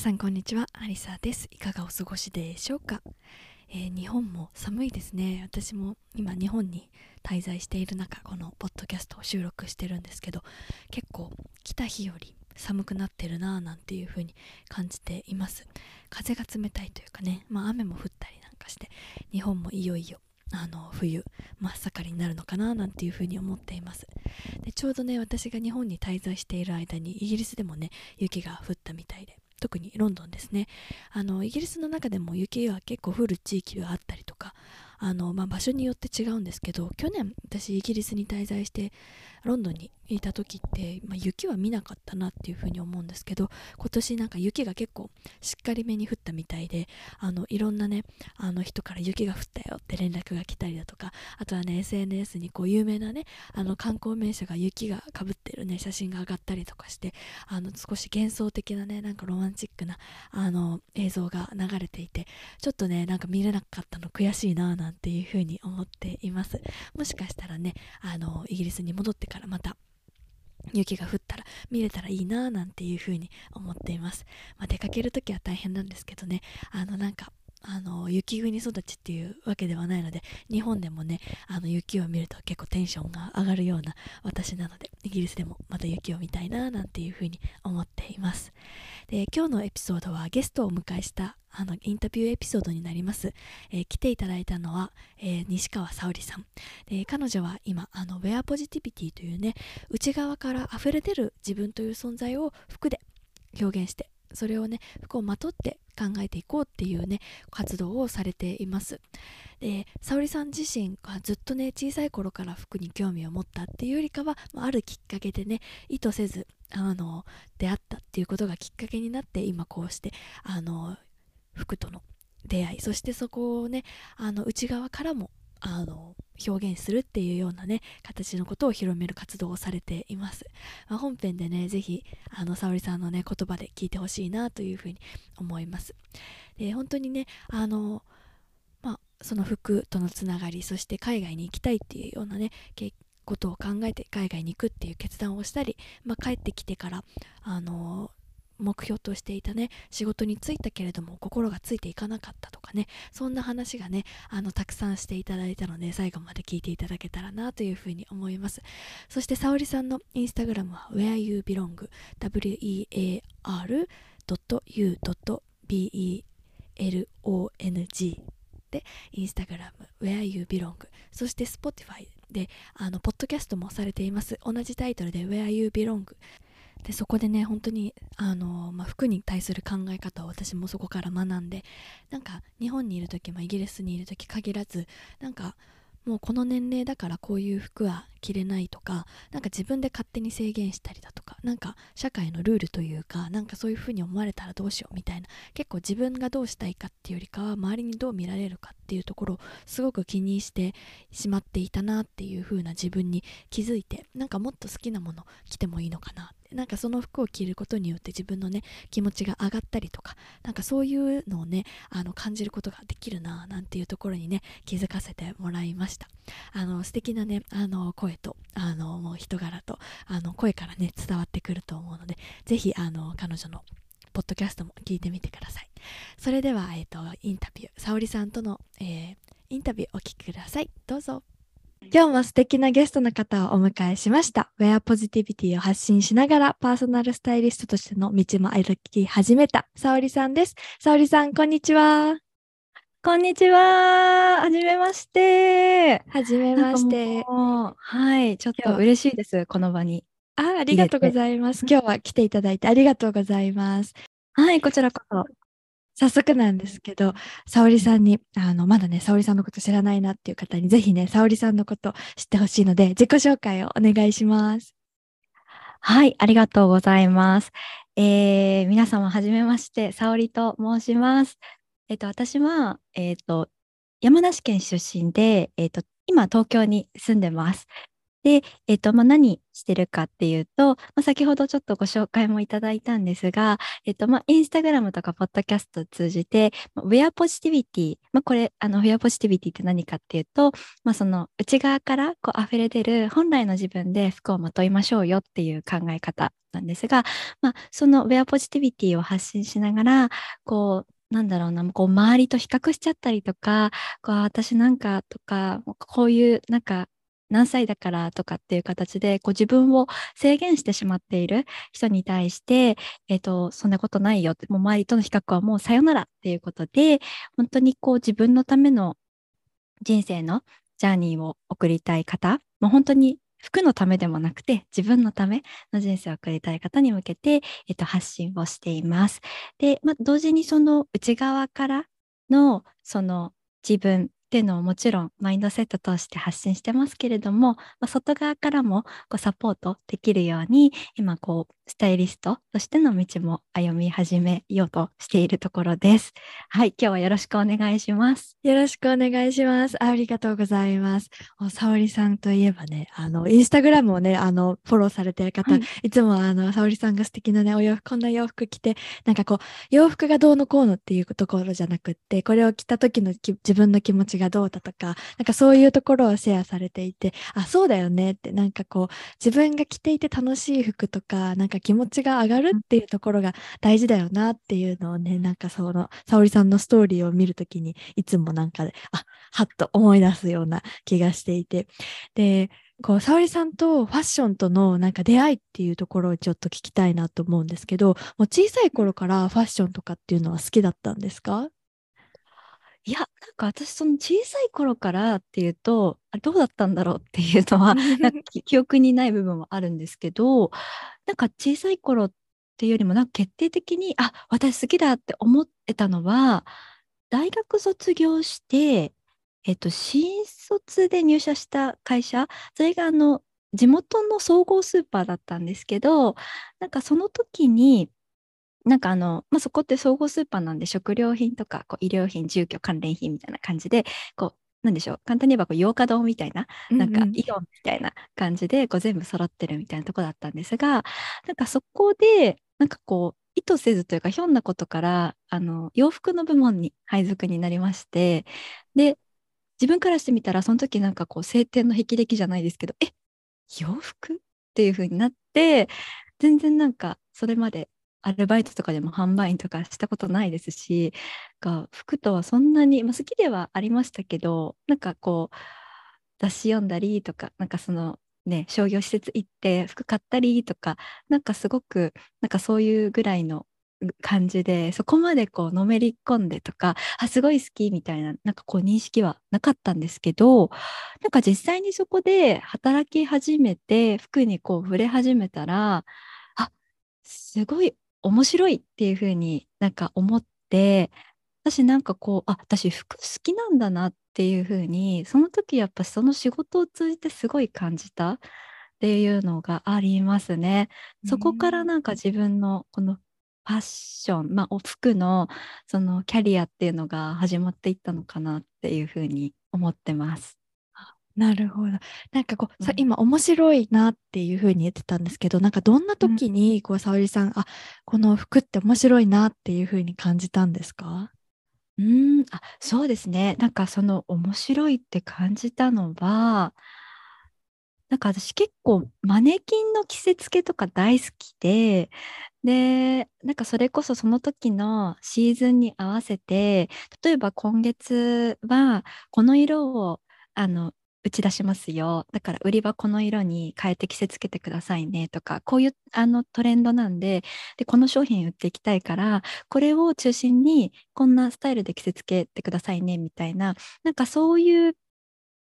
さんこんにちは。アリサです。いかがお過ごしでしょうか、えー日本も寒いですね。私も今日本に滞在している中このポッドキャストを収録してるんですけど結構来た日より寒くなってるなぁなんていう風に感じています。風が冷たいというかね、まあ、雨も降ったりなんかして日本もいよいよあの冬真っ盛りになるのかななんていう風に思っています。でちょうどね私が日本に滞在している間にイギリスでもね雪が降ったみたいで特にロンドンですね。あのイギリスの中でも雪は結構降る地域があったりとかあの、まあ、場所によって違うんですけど去年私イギリスに滞在してロンドンにいた時って、まあ、雪は見なかったなっていうふうに思うんですけど今年なんか雪が結構しっかりめに降ったみたいであのいろんなねあの人から雪が降ったよって連絡が来たりだとかあとはね SNS にこう有名なねあの観光名所が雪がかぶってるね写真が上がったりとかしてあの少し幻想的なねなんかロマンチックなあの映像が流れていてちょっとねなんか見れなかったの悔しいななんていうふうに思っています。もしかしたらねあのイギリスに戻ってからまた雪が降ったら見れたらいいななんていうふうに思っています、まあ、出かけるときは大変なんですけどね。あのなんかあの雪国育ちっていうわけではないので日本でもねあの雪を見ると結構テンションが上がるような私なのでイギリスでもまた雪を見たいななんていうふうに思っています。で今日のエピソードはゲストをお迎えしたあのインタビューエピソードになります、えー来ていただいたのは、えー西川沙織さん。で彼女は今あのウェアポジティビティというね内側から溢れ出る自分という存在を服で表現してそれをね服をまとって考えていこうっていうね活動をされています。で沙織さん自身がずっとね小さい頃から服に興味を持ったっていうよりかはあるきっかけでね意図せずあの出会ったっていうことがきっかけになって今こうしてあの服との出会いそしてそこをねあの内側からもあの表現するっていうようなね形のことを広める活動をされています、まあ本編でねぜひあの沙織さんのね言葉で聞いてほしいなというふうに思います。で本当にねあのまあその服とのつながりそして海外に行きたいっていうようなねけことを考えて海外に行くっていう決断をしたり、まあ、帰ってきてからあの目標としていたね仕事に就いたけれども心がついていかなかったとかねそんな話がねあのたくさんしていただいたので最後まで聞いていただけたらなというふうに思います。そして沙織さんのインスタグラムは whereyoubelong wear.u.belong でインスタグラム whereyoubelong そして Spotify であのポッドキャストもされています。同じタイトルで whereyoubelong でそこでね本当にあの、まあ、服に対する考え方を私もそこから学んでなんか日本にいる時、まあ、イギリスにいる時限らずなんかもうこの年齢だからこういう服は着れないとかなんか自分で勝手に制限したりだとかなんか社会のルールというかなんかそういう風に思われたらどうしようみたいな結構自分がどうしたいかっていうよりかは周りにどう見られるかっていうところをすごく気にしてしまっていたなっていう風な自分に気づいてなんかもっと好きなもの着てもいいのかなってなんかその服を着ることによって自分のね気持ちが上がったりとかなんかそういうのをねあの感じることができるななんていうところにね気づかせてもらいました。あの素敵なねあの声とあのもう人柄とあの声からね伝わってくると思うのでぜひあの彼女のポッドキャストも聞いてみてください。それでは、えー、とインタビュー沙織さんとの、えーインタビューお聞きください。どうぞ。今日も素敵なゲストの方をお迎えしました。ウェアポジティビティを発信しながらパーソナルスタイリストとしての道も歩き始めた沙織さんです。沙織さん、こんにちは。こんにちは。はじめまして。はじめまして。はい、ちょっと嬉しいです。この場に。あありがとうございます。今日は来ていただいてありがとうございます。はい、こちらこそ。早速なんですけど、沙織さんに、あの、まだね、沙織さんのこと知らないなっていう方に、ぜひね、沙織さんのこと知ってほしいので、自己紹介をお願いします。はい、ありがとうございます。えー、皆様はじめまして、沙織と申します。えっ、と、私は、えっ、と、山梨県出身で、えっ、と、今東京に住んでます。で、えっ、と、まあ、何してるかっていうと、まあ、先ほどちょっとご紹介もいただいたんですが、えっ、と、まあ、インスタグラムとかポッドキャストを通じて、ウェアポジティビティ、まあ、これ、あの、ウェアポジティビティって何かっていうと、まあ、その内側からこう溢れ出る本来の自分で服をまといましょうよっていう考え方なんですが、まあ、そのウェアポジティビティを発信しながら、こう、なんだろうな、こう周りと比較しちゃったりとか、こう私なんかとか、こういうなんか何歳だからとかっていう形でこう自分を制限してしまっている人に対して、えっ、と、そんなことないよって、もう周りとの比較はもうさよならっていうことで、本当にこう自分のための人生のジャーニーを送りたい方、もう本当に服のためでもなくて自分のための人生を送りたい方に向けて、えっと、発信をしています。で、まあ、同時にその内側からのその自分っていうのをもちろんマインドセット通して発信してますけれども、まあ、外側からもこうサポートできるように今こうスタイリストとしての道も歩み始めようとしているところです。はい、今日はよろしくお願いします。よろしくお願いします。ありがとうございます。沙織さんといえばね、あのインスタグラムをね、あのフォローされてる方、はい、いつもあの沙織さんが素敵なねお洋服こんな洋服着て、なんかこう洋服がどうのこうのっていうところじゃなくって、これを着た時の自分の気持ちがどうだとか、なんかそういうところをシェアされていて、あ、そうだよねって、なんかこう、自分が着ていて楽しい服とか、なんか気持ちが上がるっていうところが大事だよなっていうのをね、なんかその、沙織さんのストーリーを見るときに、いつもなんかで、あ、はっと思い出すような気がしていて。で、こう、沙織さんとファッションとのなんか出会いっていうところをちょっと聞きたいなと思うんですけど、もう小さい頃からファッションとかっていうのは好きだったんですか？いや、なんか私、その小さい頃からっていうと、あれどうだったんだろうっていうのは、なんか 記憶にない部分もあるんですけど、なんか小さい頃っていうよりも、なんか決定的に、あ、私好きだって思ってたのは、大学卒業して、えっと、新卒で入社した会社、それがあの、地元の総合スーパーだったんですけど、なんかその時に、なんかあの、まあ、そこって総合スーパーなんで食料品とかこう医療品、住居関連品みたいな感じで、こう、なんでしょう、簡単に言えばこう洋華堂みたいな、なんかイオンみたいな感じでこう全部揃ってるみたいなとこだったんですが、なんかそこで、なんかこう、意図せずというか、ひょんなことから、あの、洋服の部門に配属になりまして、で、自分からしてみたら、その時なんかこう、晴天の霹靂じゃないですけど、え、洋服？っていう風になって、全然なんか、それまでアルバイトとかでも販売員とかしたことないですし、が服とはそんなに、まあ、好きではありましたけど、なんかこう、雑誌読んだりとか、なんかそのね、商業施設行って服買ったりとか、なんかすごく、なんかそういうぐらいの感じで、そこまでこうのめり込んでとか、あ、すごい好きみたいな、なんかこう認識はなかったんですけど、なんか実際にそこで働き始めて、服にこう触れ始めたら、あ、すごい面白いっていうふうになんか思って、私なんかこう、あ、私服好きなんだなっていうふうに、その時やっぱその仕事を通じてすごい感じたっていうのがありますね。そこからなんか自分のこのファッション、まあ、お服のそのキャリアっていうのが始まっていったのかなっていうふうに思ってます。なるほど。なんかこう、さ、今面白いなっていうふうに言ってたんですけど、なんかどんな時に、こう、沙織さん、あ、この服って面白いなっていうふうに感じたんですか？うん、あ、そうですね。なんかその面白いって感じたのは、なんか私結構マネキンの着せ付けとか大好きで、で、なんかそれこそその時のシーズンに合わせて、例えば今月はこの色をあの打ち出しますよ。だから売り場この色に変えて着せつけてくださいねとか、こういうあのトレンドなんで、で、この商品売っていきたいから、これを中心にこんなスタイルで着せつけてくださいねみたいな、なんかそういう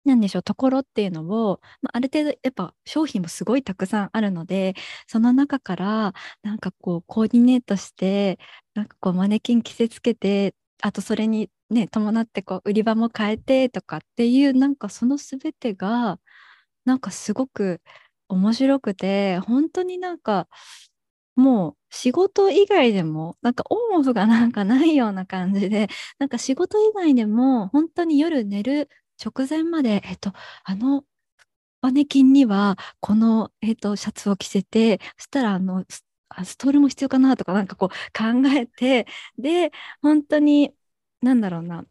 なんでしょう、ところっていうのを、まあ、ある程度やっぱ商品もすごいたくさんあるので、その中からなんかこうコーディネートして、なんかこうマネキン着せつけて、あとそれにね、伴ってこう売り場も変えてとかっていう、なんかその全てが、なんかすごく面白くて、本当になんか、もう仕事以外でもなんかオンオフがなんかないような感じでなんか仕事以外でも本当に夜寝る直前までえっとあのマネキンにはこの、えっと、シャツを着せてそしたらあのスストールも必要かなとかなんかこう考えてで本当になんだろうな。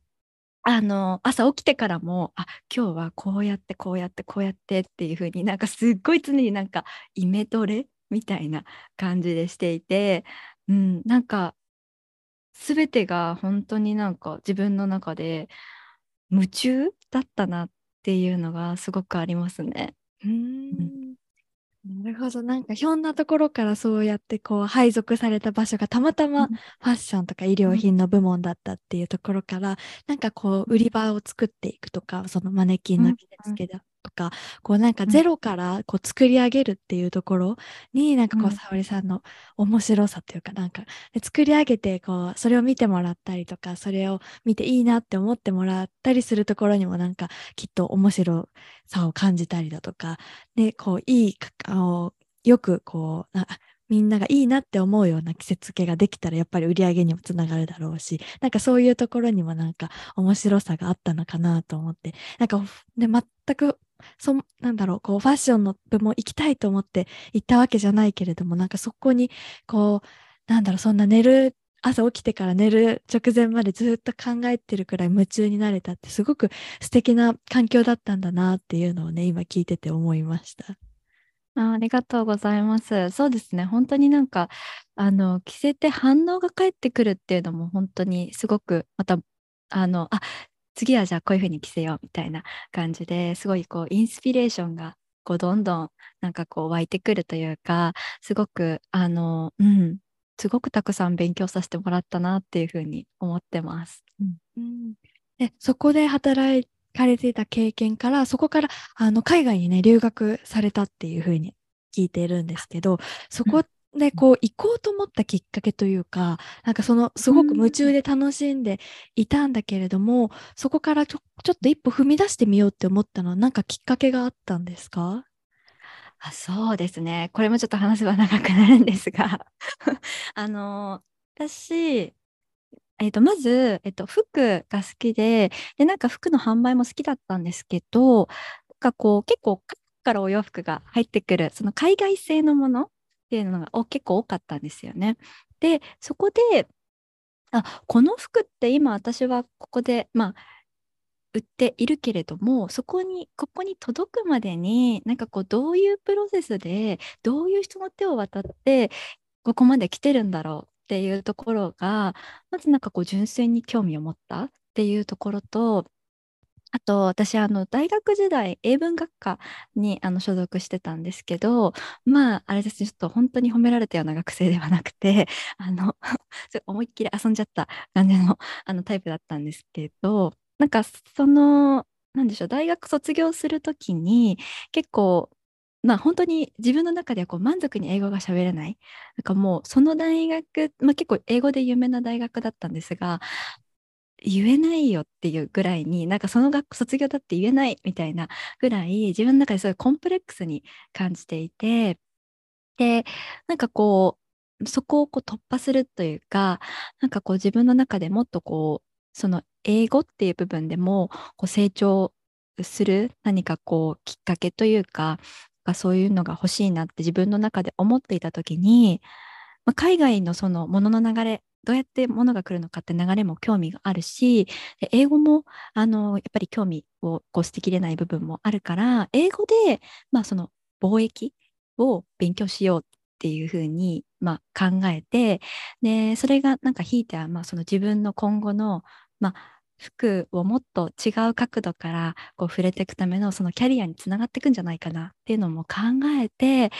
あの朝起きてからもあ今日はこうやってこうやってこうやってっていう風になんかすっごい常になんかイメトレみたいな感じでしていて、うん、なんか全てが本当になんか自分の中で夢中だったなっていうのがすごくありますね。うん、なるほど。なんかひょんなところからそうやってこう配属された場所がたまたまファッションとか医療品の部門だったっていうところから、うん、なんかこう売り場を作っていくとかそのマネキンの着付けだとか、こうなんかゼロからこう作り上げるっていうところに、なんかこう、沙織さんの面白さというか、なんか作り上げて、こう、それを見てもらったりとか、それを見ていいなって思ってもらったりするところにも、なんかきっと面白さを感じたりだとか、で、こう、いい、よくこう、みんながいいなって思うような季節系ができたらやっぱり売り上げにもつながるだろうしなんかそういうところにもなんか面白さがあったのかなと思ってなんかで全くそなんだろうこうファッションの部門行きたいと思って行ったわけじゃないけれどもなんかそこにこうなんだろうそんな寝る朝起きてから寝る直前までずっと考えてるくらい夢中になれたってすごく素敵な環境だったんだなっていうのをね今聞いてて思いました。あありがとうございます。そうですね。本当になんか、あの、着せて反応が返ってくるっていうのも本当にすごく、また、あの、あ、次はじゃあこういうふうに着せようみたいな感じですごいこうインスピレーションがこうどんどんなんかこう湧いてくるというかすごくあのうんすごくたくさん勉強させてもらったなっていうふうに思ってます。うん、でそこで働かれていた経験からそこからあの海外にね留学されたっていうふうに聞いてるんですけどそこでこう行こうと思ったきっかけというかなんかそのすごく夢中で楽しんでいたんだけれども、うん、そこからちょちょっと一歩踏み出してみようって思ったのは何かきっかけがあったんですか？あそうですね。これもちょっと話は長くなるんですが。あの私えー、とまず、えー、と服が好きででなんか服の販売も好きだったんですけどなんかこう結構からお洋服が入ってくるその海外製のものっていうのが結構多かったんですよね。でそこであこの服って今私はここでまあ売っているけれどもそこにここに届くまでになんかこうどういうプロセスでどういう人の手を渡ってここまで来てるんだろうっていうところがまずなんかこう純粋に興味を持ったっていうところとあと、私、あの、大学時代、英文学科にあの所属してたんですけど、まあ、あれですね、ちょっと本当に褒められたような学生ではなくて、あの、思いっきり遊んじゃった感じの あのタイプだったんですけど、なんか、その、なんでしょう、大学卒業するときに、結構、まあ本当に自分の中ではこう満足に英語が喋れない。なんかもうその大学、まあ、結構英語で有名な大学だったんですが、言えないよっていうぐらいになんかその学校卒業だって言えないみたいなぐらい自分の中ですごいコンプレックスに感じていてでなんかこうそこをこう突破するというかなんかこう自分の中でもっとこうその英語っていう部分でもこう成長する何かこうきっかけというかそういうのが欲しいなって自分の中で思っていた時に、まあ、海外のそのものの流れどうやって物が来るのかって流れも興味があるし、英語もあのやっぱり興味をこう捨てきれない部分もあるから、英語で、まあ、その貿易を勉強しようっていうふうに、まあ、考えて、でそれがなんかひいては、まあ、その自分の今後の、まあ、服をもっと違う角度からこう触れていくためのそのキャリアにつながっていくんじゃないかなっていうのも考えて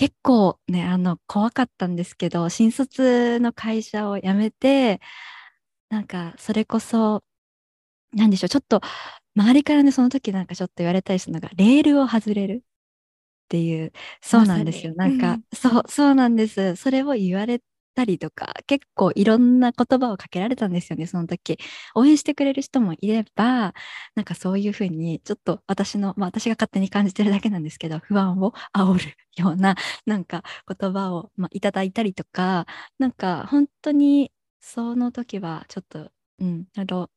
結構ね、あの、怖かったんですけど、新卒の会社を辞めて、なんか、それこそ、なんでしょう、ちょっと、周りからね、その時なんかちょっと言われたりするのが、レールを外れるっていう、そうなんですよ。なんか、うん、そう、そうなんです。それを言われたりとか、結構いろんな言葉をかけられたんですよね、その時。応援してくれる人もいれば、なんかそういうふうに、ちょっと私の、まあ私が勝手に感じてるだけなんですけど、不安を煽るような、なんか言葉を、まあ、いただいたりとか、なんか本当にその時はちょっと、うん、あの、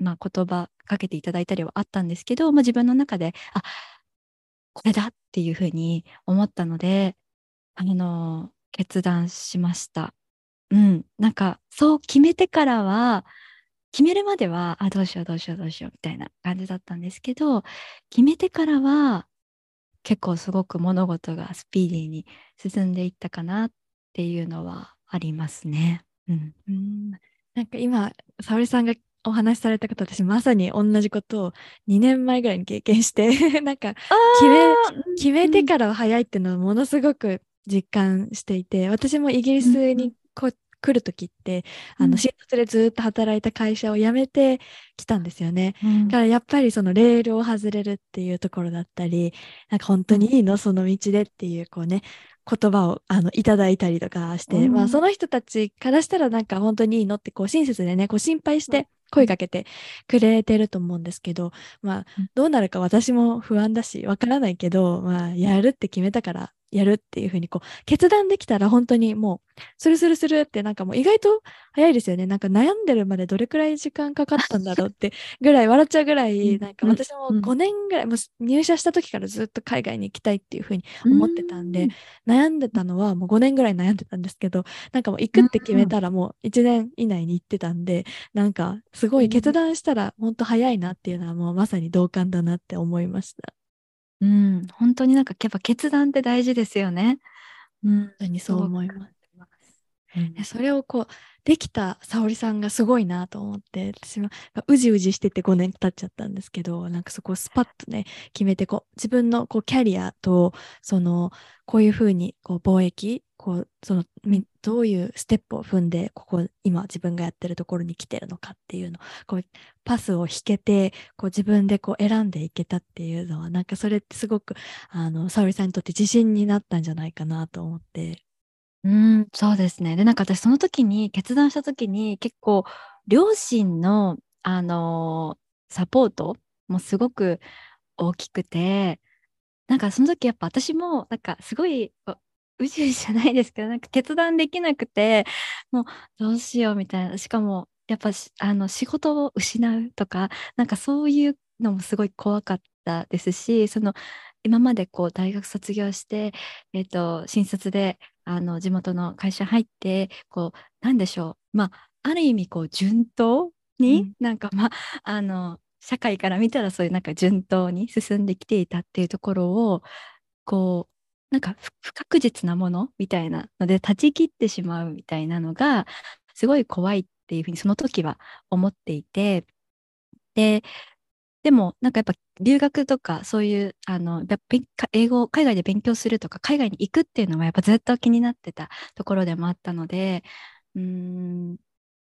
まあ言葉かけていただいたりはあったんですけど、まあ自分の中で、あ、これだっていうふうに思ったので、あの、決断しました。うん。なんか、そう決めてからは、決めるまでは、あ、どうしようどうしようどうしようみたいな感じだったんですけど、決めてからは、結構すごく物事がスピーディーに進んでいったかなっていうのはありますね。うん。うんなんか今、沙織さんがお話しされた方、私まさに同じことを2年前ぐらいに経験して なんか決め、決めてからは早いっていうのをものすごく実感していて、私もイギリスにこ、来る時って、あの、新卒でずっと働いた会社を辞めてきたんですよね。うん、だからやっぱりそのレールを外れるっていうところだったり、なんか本当にいいのその道でっていう、こうね、言葉をあのいただいたりとかして、うん、まあその人たちからしたらなんか本当にいいのってこう親切でね、こう心配して声かけてくれてると思うんですけど、まあどうなるか私も不安だし、わからないけど、まあやるって決めたからやるっていうふうにこう決断できたら本当にもうスルスルスルってなんかもう意外と早いですよね。なんか悩んでるまでどれくらい時間かかったんだろうってぐらい笑っちゃうぐらいなんか私も5年ぐらいもう入社した時からずっと海外に行きたいっていうふうに思ってたんで悩んでたのはもう5年ぐらい悩んでたんですけどなんかもう行くって決めたらもう1年以内に行ってたんでなんかすごい決断したら本当早いなっていうのはもうまさに同感だなって思いました。うん、本当になんかやっぱ決断って大事ですよね。うん、本当にそう思います。うん、それをこうできた沙織さんがすごいなと思って私もうじうじしてて5年経っちゃったんですけどなんかそこをスパッとね決めてこう自分のこうキャリアとそのこういうふうにこう貿易こうそのどういうステップを踏んでここ今自分がやってるところに来てるのかっていうのこうパスを引けてこう自分でこう選んでいけたっていうのはなんかそれってすごくあの沙織さんにとって自信になったんじゃないかなと思って。うん、そうですね。で、なんか私その時に決断した時に結構両親のあのー、サポートもすごく大きくて、なんかその時やっぱ私もなんかすごいうじうじじゃないですけど、なんか決断できなくて、もうどうしようみたいな。しかも、やっぱあの仕事を失うとか、なんかそういうのもすごい怖かったですし、その今までこう大学卒業して、えっ、ー、と、新卒であの地元の会社入って、こう、なんでしょう。まあ、ある意味こう順当に、うん、なんかまあ、あの、社会から見たらそういうなんか順当に進んできていたっていうところを、こう、なんか不確実なものみたいなので断ち切ってしまうみたいなのがすごい怖いっていうふうにその時は思っていてででもなんかやっぱ留学とかそういうあの英語を海外で勉強するとか海外に行くっていうのはやっぱずっと気になってたところでもあったのでうん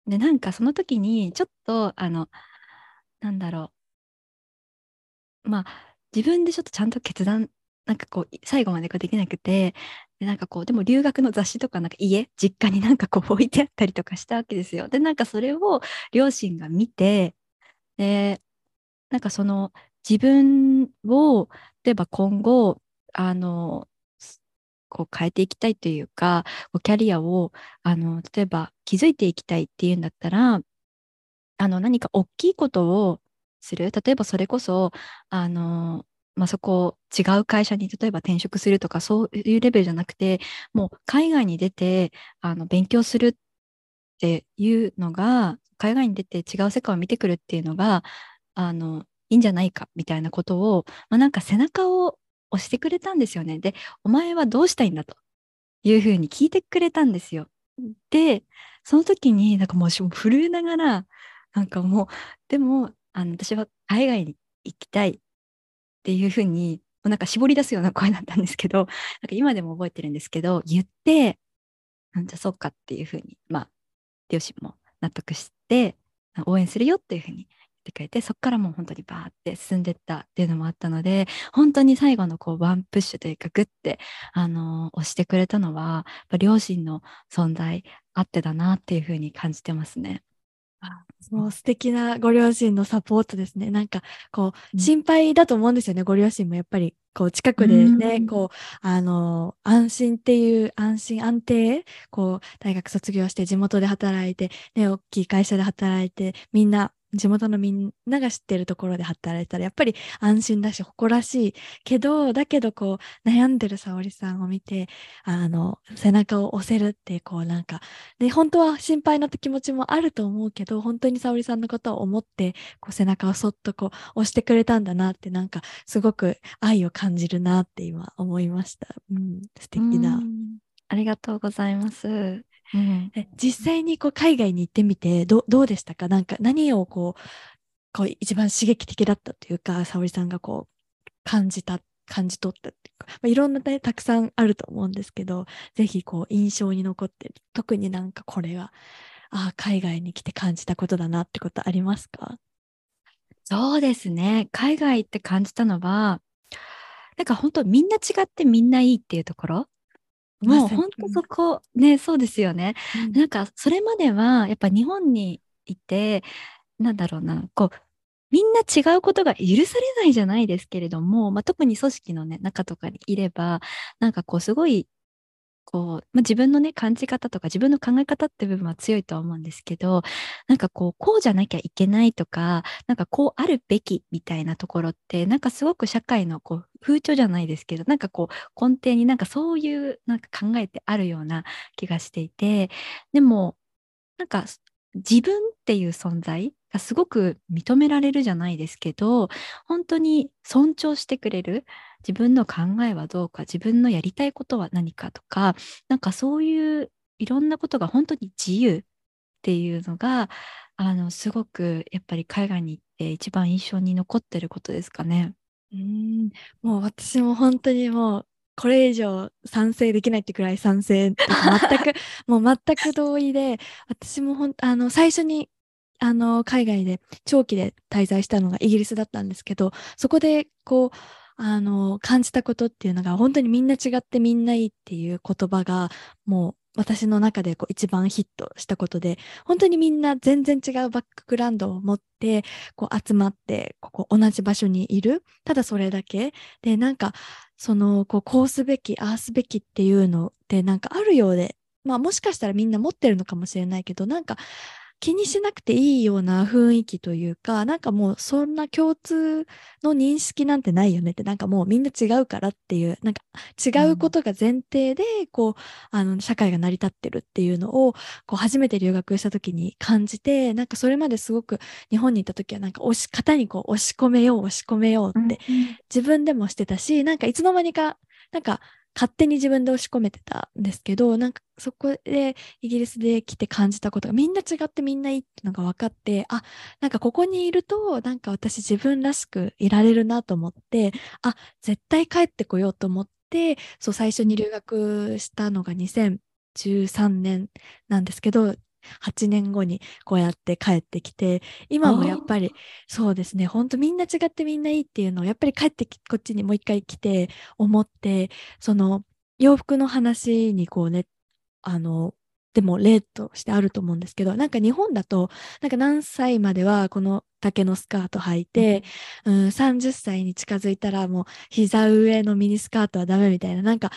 でなんかその時にちょっとあのなんだろう。まあ自分でちょっとちゃんと決断なんかこう、最後までこうできなくて、で、なんかこう、でも留学の雑誌とか、なんか家、実家になんかこう置いてあったりとかしたわけですよ。で、なんかそれを両親が見て、で、なんかその自分を、例えば今後、あの、こう変えていきたいというか、キャリアを、あの、例えば築いていきたいっていうんだったら、あの、何か大きいことをする。例えばそれこそ、あの、まあ、そこ違う会社に例えば転職するとかそういうレベルじゃなくてもう海外に出てあの勉強するっていうのが海外に出て違う世界を見てくるっていうのがあのいいんじゃないかみたいなことを、まあ、なんか背中を押してくれたんですよね。で、お前はどうしたいんだというふうに聞いてくれたんですよ。で、その時になんかもう震えながら、なんかもう、でも、あの私は海外に行きたい。っていうふうに、なんか絞り出すような声だったんですけど、なんか今でも覚えてるんですけど、言って、なんじゃそうかっていうふうに、まあ、両親も納得して、応援するよっていうふうに言ってくれてそこからもう本当にバーって進んでったっていうのもあったので本当に最後のこうワンプッシュというかグッて、あのー、押してくれたのは両親の存在あってだなっていうふうに感じてますね。もう素敵なご両親のサポートですね。なんか、こう、心配だと思うんですよね。ご両親もやっぱり、こう、近くでね、うん、こう、あの、安心っていう、安心安定、こう、大学卒業して地元で働いて、ね、大きい会社で働いて、みんな地元のみんなが知ってるところで働いたらやっぱり安心だし誇らしいけどだけどこう悩んでる沙織さんを見てあの背中を押せるってこうなんかで本当は心配な気持ちもあると思うけど本当に沙織さんのことを思ってこう背中をそっとこう押してくれたんだなってなんかすごく愛を感じるなって今思いました。うん、素敵な。ありがとうございます。うん、実際にこう海外に行ってみてどどうでしたか？なんか何をこうこう一番刺激的だったというか沙織さんがこう感じた感じ取ったっていうか、まあ、いろんな、ね、たくさんあると思うんですけどぜひこう印象に残ってる特になんかこれはああ海外に来て感じたことだなってことありますか？そうですね。海外って感じたのはなんか本当みんな違ってみんないいっていうところもう本当そこ、ね、そうですよね。うん、なんかそれまではやっぱ日本にいて、なんだろうな、こう、みんな違うことが許されないじゃないですけれども、まあ、特に組織の、ね、中とかにいれば、なんかこうすごいこう、まあ、自分のね、感じ方とか自分の考え方って部分は強いとは思うんですけど、なんかこう、こうじゃなきゃいけないとか、なんかこうあるべきみたいなところって、なんかすごく社会のこう風潮じゃないですけど、なんかこう、根底になんかそういうなんか考えてあるような気がしていて、でも、なんか自分っていう存在がすごく認められるじゃないですけど、本当に尊重してくれる。自分の考えはどうか、自分のやりたいことは何かとか、なんかそういういろんなことが本当に自由っていうのが、あの、すごくやっぱり海外に行って一番印象に残ってることですかね。うん、もう私も本当にもうこれ以上賛成できないってくらい賛成。全く もう全く同意で私もほんあの最初にあの海外で長期で滞在したのがイギリスだったんですけどそこでこうあの感じたことっていうのが本当にみんな違ってみんないいっていう言葉がもう私の中でこう一番ヒットしたことで本当にみんな全然違うバックグラウンドを持ってこう集まってここ同じ場所にいる。ただそれだけ。でなんかそのこうこうすべきああすべきっていうのってなんかあるようで。まあもしかしたらみんな持ってるのかもしれないけどなんか気にしなくていいような雰囲気というか、なんかもうそんな共通の認識なんてないよねって、なんかもうみんな違うからっていう、なんか違うことが前提で、こう、あの、社会が成り立ってるっていうのを、こう、初めて留学した時に感じて、なんかそれまですごく日本に行った時は、なんか押し、型にこう押し込めよう、押し込めようって自分でもしてたし、なんかいつの間にか、なんか勝手に自分で押し込めてたんですけどなんかそこでイギリスで来て感じたことがみんな違ってみんないいっていうのが分かってあなんかここにいるとなんか私自分らしくいられるなと思ってあ絶対帰ってこようと思ってそう最初に留学したのが2013年なんですけど8年後にこうやって帰ってきて今もやっぱりそうですねほんとみんな違ってみんないいっていうのをやっぱり帰ってこっちにもう一回来て思ってその洋服の話にこうねあのでも例としてあると思うんですけどなんか日本だとなんか何歳まではこの丈のスカート履いて、うん、30歳に近づいたらもう膝上のミニスカートはダメみたいななんか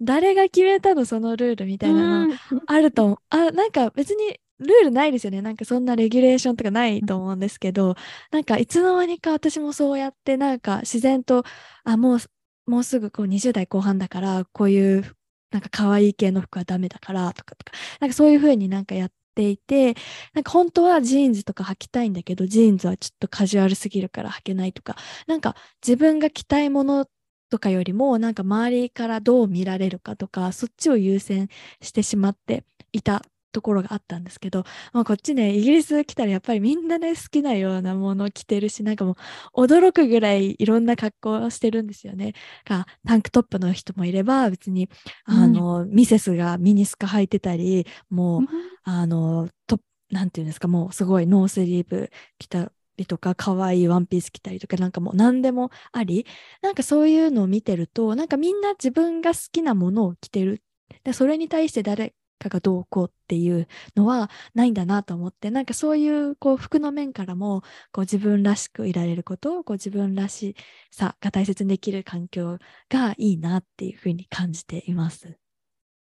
誰が決めたのそのルールみたいなのあると、あなんか別にルールないですよね。なんかそんなレギュレーションとかないと思うんですけどなんかいつの間にか私もそうやってなんか自然とあもうもうすぐこう20代後半だからこういうなんか可愛い系の服はダメだからとかとかなんかそういう風になんかやっていてなんか本当はジーンズとか履きたいんだけどジーンズはちょっとカジュアルすぎるから履けないとかなんか自分が着たいものとかよりもなんか周りからどう見られるかとかそっちを優先してしまっていたところがあったんですけど、まあ、こっちねイギリス来たらやっぱりみんなね好きなようなもの着てるしなんかもう驚くぐらいいろんな格好をしてるんですよね。がタンクトップの人もいれば別にあの、うん、ミセスがミニスカ履いてたりもう、うん、あのトなんていうんですかもうすごいノースリーブ着たりとか可愛いワンピース着たりとかなんかもう何でもあり。なんかそういうのを見てるとなんかみんな自分が好きなものを着てる。でそれに対して誰かがどうこうっていうのはないんだなと思って。なんかそういうこう服の面からもこう自分らしくいられることをこう自分らしさが大切にできる環境がいいなっていうふうに感じています。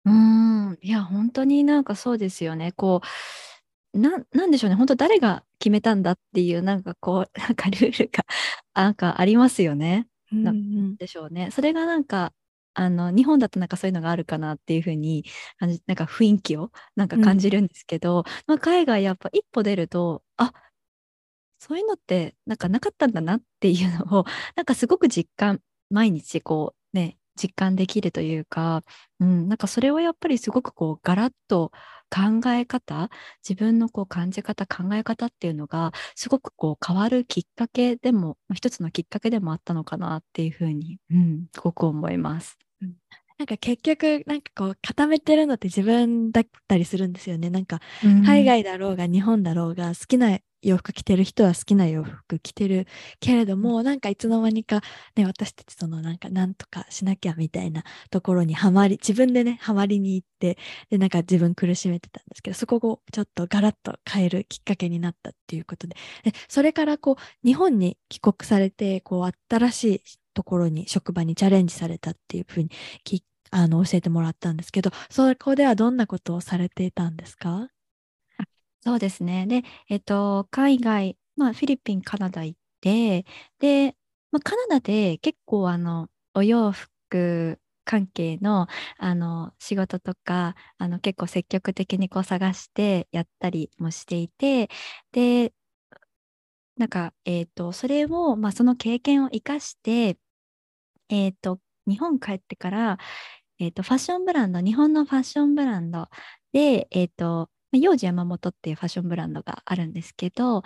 うん。いや本当になんかそうですよね。こうななんでしょうね本当誰が決めたんだっていうなんかこう なんかルールが なんかありますよね。なんでしょうね。それがなんかあの日本だとなんかそういうのがあるかなっていうふうになんか雰囲気をなんか感じるんですけど、うん、まあ、海外やっぱ一歩出るとあそういうのってなんかなかったんだなっていうのを なんかすごく実感毎日こうね実感できるというか、うん、なんかそれはやっぱりすごくこうガラッと考え方自分のこう感じ方考え方っていうのがすごくこう変わるきっかけでも一つのきっかけでもあったのかなっていうふうに、うん、すごく思います。なんか結局なんかこう固めてるのって自分だったりするんですよね。なんか海外だろうが日本だろうが好きな洋服着てる人は好きな洋服着てるけれども、なんかいつの間にかね私たちそのなんかなんとかしなきゃみたいなところにはまり自分でねはまりに行ってでなんか自分苦しめてたんですけどそこをちょっとガラッと変えるきっかけになったっていうことで。でそれからこう日本に帰国されてこう新しいところに職場にチャレンジされたっていうふうにあの教えてもらったんですけどそこではどんなことをされていたんですか？そうですね。で、えっと、海外、まあ、フィリピン、カナダ行って、で、まあ、カナダで結構、あの、お洋服関係の、あの、仕事とか、あの、結構積極的にこう探してやったりもしていて、で、なんか、えっと、それを、まあ、その経験を生かして、えっと、日本帰ってから、えっと、ファッションブランド、日本のファッションブランドで、えっと、幼児山本っていうファッションブランドがあるんですけど、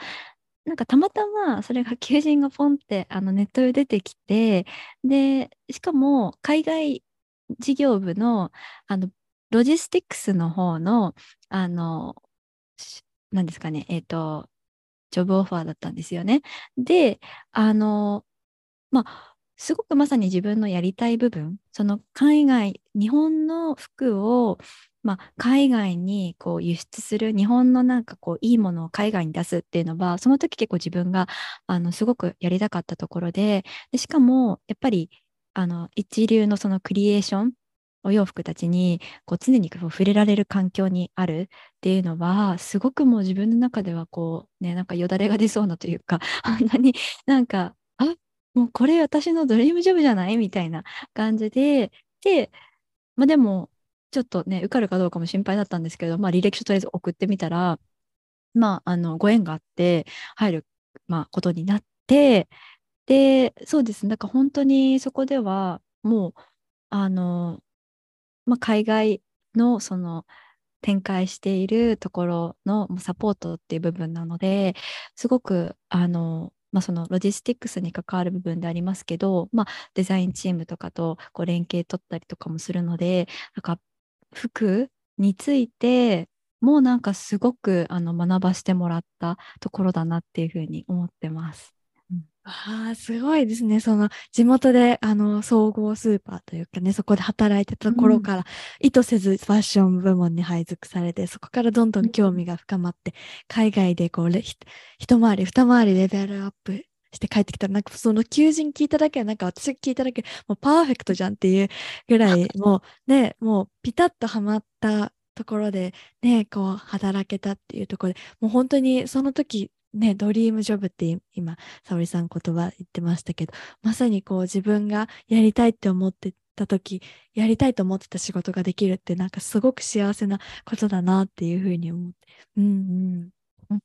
なんかたまたまそれが求人がポンってあのネットで出てきて、で、しかも海外事業部のあのロジスティックスの方の、あの、なんですかね、えっ、ー、と、ジョブオファーだったんですよね。で、あの、まあ、すごくまさに自分のやりたい部分、その海外、日本の服をまあ、海外にこう輸出する日本のなんかこういいものを海外に出すっていうのはその時結構自分があのすごくやりたかったところででしかもやっぱりあの一流のそのクリエーションお洋服たちにこう常にこう触れられる環境にあるっていうのはすごくもう自分の中ではこうねなんかよだれが出そうなというか 本当になんかもうこれ私のドリームジョブじゃない？みたいな感じで。で、まあ、でもちょっとね、受かるかどうかも心配だったんですけど、まあ、履歴書とりあえず送ってみたら、まあ、あの、ご縁があって、入る、まあ、ことになって、で、そうです。ね、だから本当にそこでは、もう、あの、まあ、海外の、その、展開しているところのサポートっていう部分なので、すごく、あの、まあ、そのロジスティックスに関わる部分でありますけど、まあ、デザインチームとかとこう連携取ったりとかもするので、なんか服についてもうなんかすごくあの学ばしてもらったところだなっていうふうに思ってます。うん、あすごいですね。その地元であの総合スーパーというかね、そこで働いてたところから、うん、意図せずファッション部門に配属されて、そこからどんどん興味が深まって、うん、海外でこう一回り二回りレベルアップして帰ってきた。ら、なんかその求人聞いただけは、なんか私聞いただけ、もうパーフェクトじゃんっていうぐらい、もうね、もうピタッとはまったところで、ね、こう働けたっていうところで、もう本当にその時、ね、ドリームジョブって今、沙織さん言葉言ってましたけど、まさにこう自分がやりたいって思ってた時、やりたいと思ってた仕事ができるって、なんかすごく幸せなことだなっていうふうに思って。うんうん。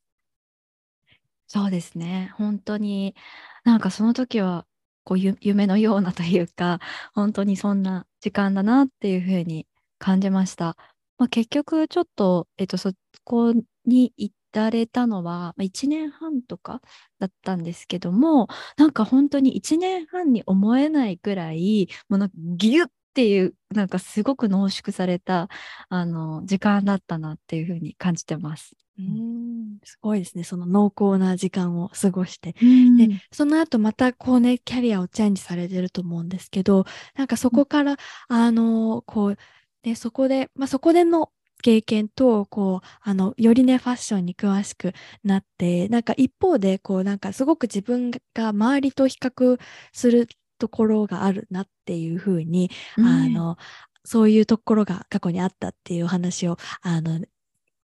そうですね。本当に、なんかその時は、こう夢のようなというか、本当にそんな時間だなっていうふうに感じました。まあ、結局ちょっと、えっと、そこに行ったれたのは、まあ、1年半とかだったんですけども、なんか本当に1年半に思えないくらい、もうなんかギュッっていう、なんかすごく濃縮された、あの、時間だったなっていうふうに感じてます。うんすごいですね。その濃厚な時間を過ごして。うんで、その後またこうね、キャリアをチェンジされてると思うんですけど、なんかそこから、あの、こう、ね、そこで、まあ、そこでの経験と、こう、あの、よりね、ファッションに詳しくなって、なんか一方で、こう、なんかすごく自分が周りと比較するところがあるなっていうふうに、あの、そういうところが過去にあったっていうお話を、あの、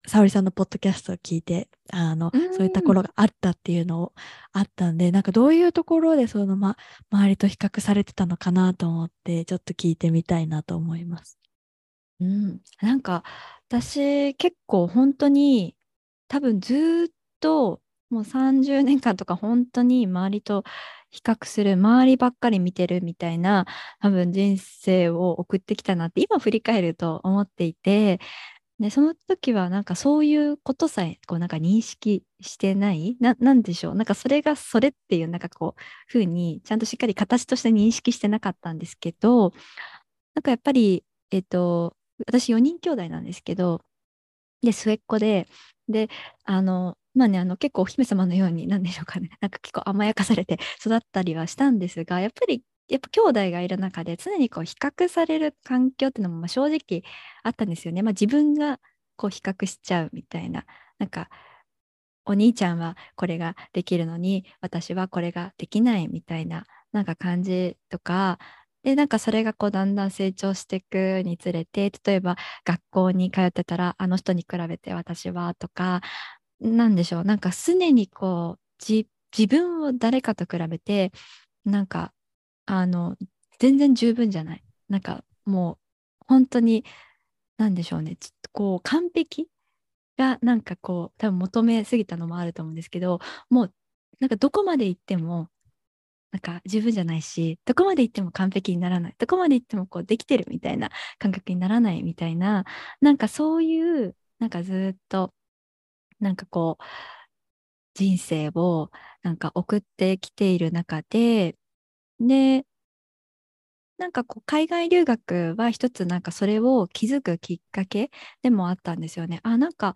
沙織さんのポッドキャストを聞いて、あの、うんそういったところがあったっていうのをあったんで、なんかどういうところでその、ま、周りと比較されてたのかなと思って、ちょっと聞いてみたいなと思います。うん、なんか私結構本当に多分ずっともう30年間とか本当に周りと比較する周りばっかり見てるみたいな多分人生を送ってきたなって今振り返ると思っていてでその時はなんかそういうことさえこうなんか認識してないななんでしょうなんかそれがそれっていうなんかこうふうにちゃんとしっかり形として認識してなかったんですけどなんかやっぱりえっと私4人兄弟なんですけど、で、末っ子で、で、あの、まあね、あの結構お姫様のように、なんでしょうかね、なんか結構甘やかされて育ったりはしたんですが、やっぱり、やっぱ兄弟がいる中で常にこう比較される環境っていうのもまあ正直あったんですよね。まあ自分がこう比較しちゃうみたいな、なんか、お兄ちゃんはこれができるのに、私はこれができないみたいな、なんか感じとか、で、なんかそれがこうだんだん成長していくにつれて、例えば学校に通ってたら、あの人に比べて私はとか、なんでしょう、なんか常にこう、じ自分を誰かと比べて、なんか、あの、全然十分じゃない。なんかもう、本当に、なんでしょうね、ちょっとこう、完璧がなんかこう、多分求めすぎたのもあると思うんですけど、もう、なんかどこまで行っても、なんか十分じゃないし、どこまで行っても完璧にならない。どこまで行ってもこうできてるみたいな感覚にならないみたいな、なんかそういう、なんかずっと、なんかこう、人生をなんか送ってきている中で、で、なんかこう海外留学は一つなんかそれを気づくきっかけでもあったんですよね。あ、なんか